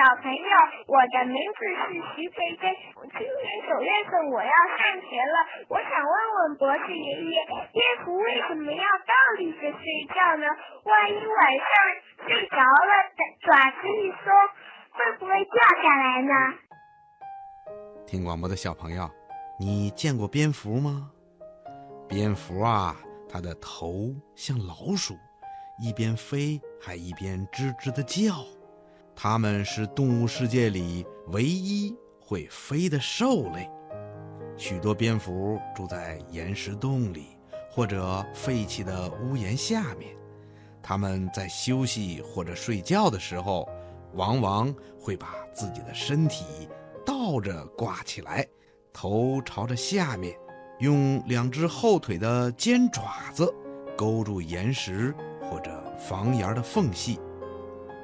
小朋友，我的名字是徐培根，今年九月份我要上学了。我想问问博士爷爷，蝙蝠为什么要倒立着睡觉呢？万一晚上睡着了，爪子一松，会不会掉下来呢？听广播的小朋友，你见过蝙蝠吗？蝙蝠啊，它的头像老鼠，一边飞还一边吱吱的叫。它们是动物世界里唯一会飞的兽类。许多蝙蝠住在岩石洞里或者废弃的屋檐下面。它们在休息或者睡觉的时候，往往会把自己的身体倒着挂起来，头朝着下面。用两只后腿的尖爪子勾住岩石或者房檐的缝隙。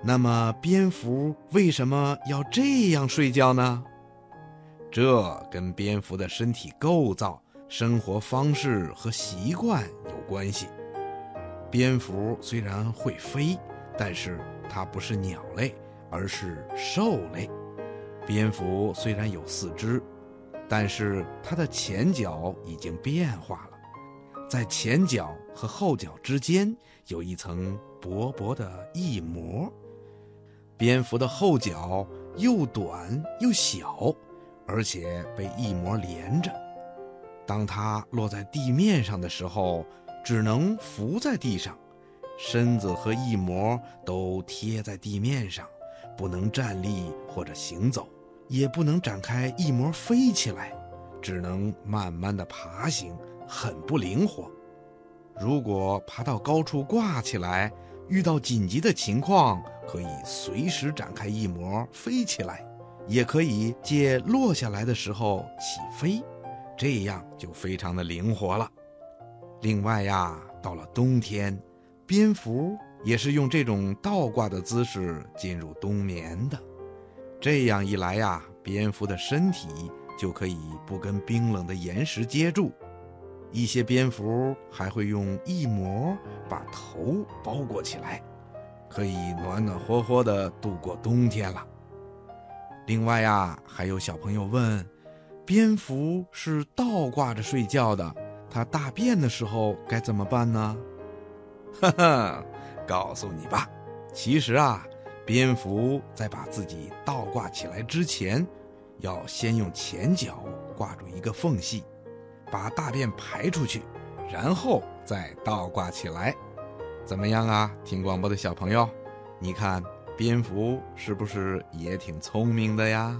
那么，蝙蝠为什么要这样睡觉呢？这跟蝙蝠的身体构造、生活方式和习惯有关系。蝙蝠虽然会飞，但是它不是鸟类，而是兽类。蝙蝠虽然有四肢。但是它的前脚已经变化了，在前脚和后脚之间有一层薄薄的翼膜。蝙蝠的后脚又短又小，而且被翼膜连着。当它落在地面上的时候，只能浮在地上，身子和翼膜都贴在地面上，不能站立或者行走。也不能展开翼膜飞起来，只能慢慢的爬行，很不灵活。如果爬到高处挂起来，遇到紧急的情况，可以随时展开翼膜飞起来，也可以借落下来的时候起飞，这样就非常的灵活了。另外呀，到了冬天，蝙蝠也是用这种倒挂的姿势进入冬眠的。这样一来呀，蝙蝠的身体就可以不跟冰冷的岩石接触。一些蝙蝠还会用翼膜把头包裹起来，可以暖暖和和的度过冬天了。另外呀，还有小朋友问：蝙蝠是倒挂着睡觉的，它大便的时候该怎么办呢？哈哈，告诉你吧，其实啊。蝙蝠在把自己倒挂起来之前，要先用前脚挂住一个缝隙，把大便排出去，然后再倒挂起来。怎么样啊？听广播的小朋友，你看蝙蝠是不是也挺聪明的呀？